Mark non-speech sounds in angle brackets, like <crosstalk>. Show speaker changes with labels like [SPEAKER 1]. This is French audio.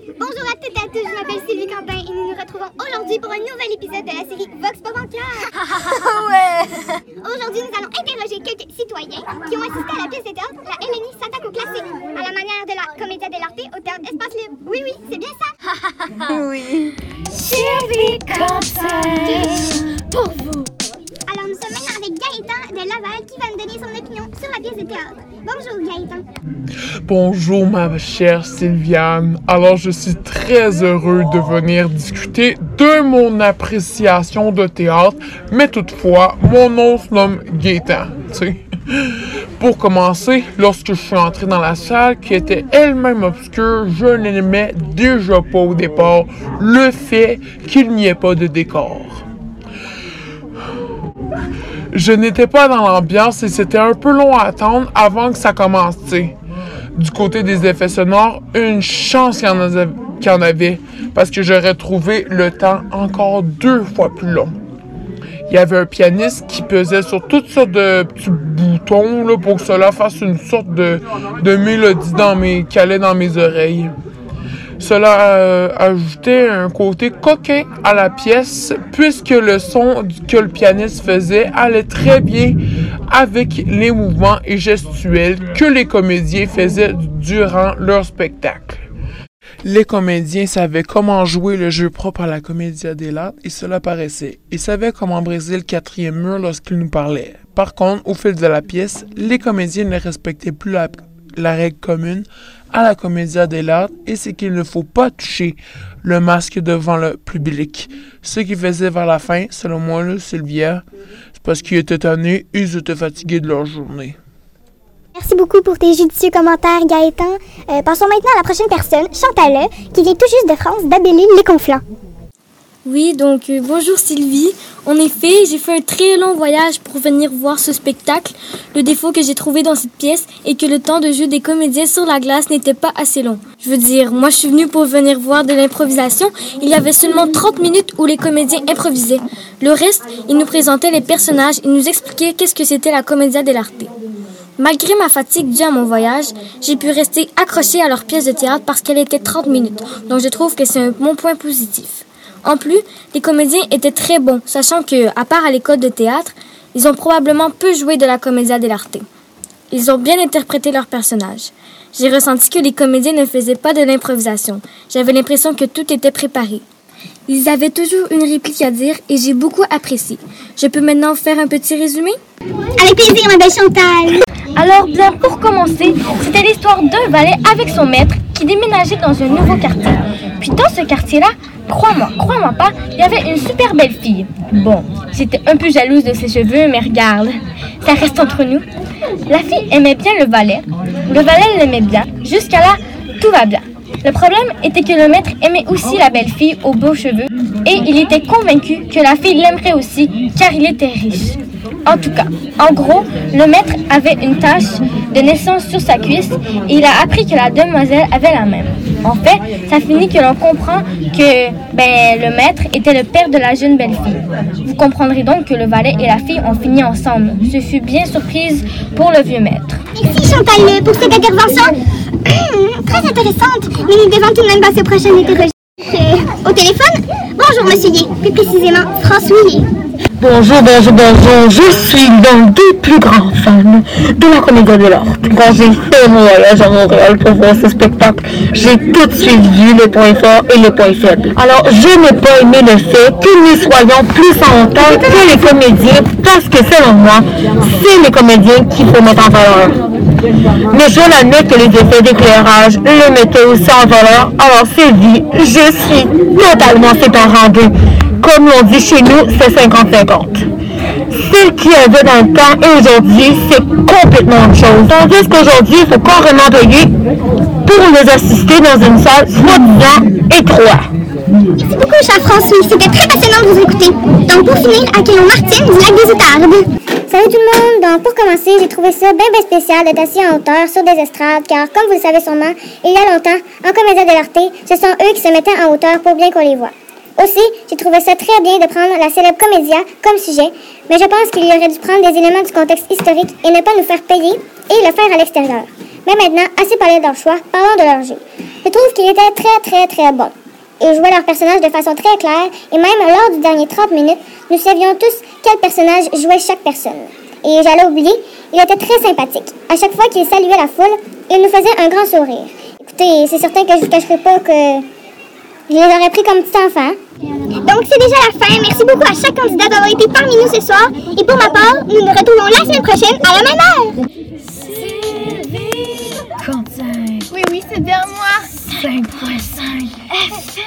[SPEAKER 1] Bonjour à toutes et à tous, je m'appelle Sylvie Campin et nous nous retrouvons aujourd'hui pour un nouvel épisode de la série Vox Pobancaire. <laughs>
[SPEAKER 2] ouais!
[SPEAKER 1] Aujourd'hui, nous allons interroger quelques citoyens qui ont assisté à la pièce de théâtre La Hélénie s'attaque au classique, à la manière de la comédia dell'arte au théâtre Espace Libre. Oui, oui, c'est bien ça. <laughs>
[SPEAKER 2] oui.
[SPEAKER 1] Sylvie Campin. Bonjour
[SPEAKER 3] ma chère Sylviane. Alors je suis très heureux de venir discuter de mon appréciation de théâtre, mais toutefois mon nom se nomme Gaëtan. Pour commencer, lorsque je suis entré dans la salle qui était elle-même obscure, je n'aimais déjà pas au départ le fait qu'il n'y ait pas de décor. Je n'étais pas dans l'ambiance et c'était un peu long à attendre avant que ça commence. Du côté des effets sonores, une chance qu'il y, en avait parce que j'aurais trouvé le temps encore deux fois plus long. Il y avait un pianiste qui pesait sur toutes sortes de petits boutons pour que cela fasse une sorte de, de mélodie qui allait dans mes oreilles. Cela euh, ajoutait un côté coquin à la pièce puisque le son que le pianiste faisait allait très bien avec les mouvements et gestuels que les comédiens faisaient durant leur spectacle. Les comédiens savaient comment jouer le jeu propre à la comédia dell'arte et cela paraissait. Ils savaient comment briser le quatrième mur lorsqu'ils nous parlaient. Par contre, au fil de la pièce, les comédiens ne respectaient plus la règle commune à la comédia dell'arte et c'est qu'il ne faut pas toucher le masque devant le public. Ce qu'ils faisaient vers la fin, selon moi, là, Sylvia, c'est parce qu'ils étaient tannés ils étaient fatigués de leur journée.
[SPEAKER 1] Merci beaucoup pour tes judicieux commentaires, Gaëtan. Euh, passons maintenant à la prochaine personne, Chantal, qui vient tout juste de France, d'Abéline les Conflans.
[SPEAKER 4] Oui, donc euh, bonjour Sylvie. En effet, j'ai fait un très long voyage pour venir voir ce spectacle. Le défaut que j'ai trouvé dans cette pièce est que le temps de jeu des comédiens sur la glace n'était pas assez long. Je veux dire, moi je suis venue pour venir voir de l'improvisation. Il y avait seulement 30 minutes où les comédiens improvisaient. Le reste, ils nous présentaient les personnages et nous expliquaient qu'est-ce que c'était la comédia dell'arte. Malgré ma fatigue due à mon voyage, j'ai pu rester accrochée à leur pièce de théâtre parce qu'elle était 30 minutes. Donc je trouve que c'est un bon point positif. En plus, les comédiens étaient très bons, sachant que, à part à l'école de théâtre, ils ont probablement peu joué de la comédia dell'arte. Ils ont bien interprété leurs personnages. J'ai ressenti que les comédiens ne faisaient pas de l'improvisation. J'avais l'impression que tout était préparé. Ils avaient toujours une réplique à dire et j'ai beaucoup apprécié. Je peux maintenant faire un petit résumé?
[SPEAKER 1] Avec plaisir, ma belle Chantal.
[SPEAKER 4] Alors bien, pour commencer, c'était l'histoire d'un valet avec son maître qui déménageait dans un nouveau quartier. Puis dans ce quartier-là, crois-moi, crois-moi pas, il y avait une super belle fille. Bon, j'étais un peu jalouse de ses cheveux, mais regarde, ça reste entre nous. La fille aimait bien le valet, le valet l'aimait bien, jusqu'à là, tout va bien. Le problème était que le maître aimait aussi la belle fille aux beaux cheveux et il était convaincu que la fille l'aimerait aussi car il était riche. En tout cas, en gros, le maître avait une tache de naissance sur sa cuisse et il a appris que la demoiselle avait la même. En fait, ça finit que l'on comprend que ben, le maître était le père de la jeune belle fille. Vous comprendrez donc que le valet et la fille ont fini ensemble. Ce fut bien surprise pour le vieux maître.
[SPEAKER 1] Merci Chantal pour cette intervention <clears throat> très intéressante. Mais nous devons tout de même passer au prochain interrogatoire. Euh, au téléphone Bonjour Monsieur Yé, plus précisément François Yé.
[SPEAKER 2] Bonjour, bonjour, bonjour. Je suis l'un des plus grands fans de la comédie de l'art. Quand j'ai fait mon voyage à Montréal pour voir ce spectacle, j'ai tout de suite vu les points forts et les points faibles. Alors, je n'ai pas aimé le fait que nous soyons plus en hauteur que les comédiens parce que selon moi, c'est les comédiens qu'il faut mettre en valeur. Mais je l'admets que les effets d'éclairage le mettaient aussi en valeur. Alors, Sylvie, je suis totalement séparée en deux. Comme l'on dit chez nous, c'est 50-50. Celle qui avait dans le temps et aujourd'hui, c'est complètement autre chose. Tandis qu'aujourd'hui, il faut carrément payer pour nous assister dans une salle soi-disant étroite.
[SPEAKER 1] Merci beaucoup, cher François. C'était très passionnant de vous écouter. Donc, pour finir, accueillons Martine du lac des Outardes. Salut tout le monde. Donc, pour commencer, j'ai trouvé ça bien, bien spécial d'être assis en hauteur sur des estrades, car, comme vous le savez sûrement, il y a longtemps, en Comédia dell'arte, ce sont eux qui se mettaient en hauteur pour bien qu'on les voit. Aussi, j'ai trouvé ça très bien de prendre la célèbre comédia comme sujet, mais je pense qu'il y aurait dû prendre des éléments du contexte historique et ne pas nous faire payer et le faire à l'extérieur. Mais maintenant, assez parlé de leur choix, parlons de leur jeu. Je trouve qu'il était très, très, très bon. Ils jouaient leur personnage de façon très claire et même lors du dernier 30 minutes, nous savions tous quel personnage jouait chaque personne. Et j'allais oublier, il était très sympathique. À chaque fois qu'il saluait la foule, il nous faisait un grand sourire. Écoutez, c'est certain que je ne cacherai pas que je les aurais pris comme petits enfants.
[SPEAKER 5] Donc, c'est déjà la fin. Merci beaucoup à chaque candidat d'avoir été parmi nous ce soir. Et pour ma part, nous nous retrouvons la semaine prochaine à la même heure.
[SPEAKER 6] Oui, oui, c'est bien moi.
[SPEAKER 7] 5.5.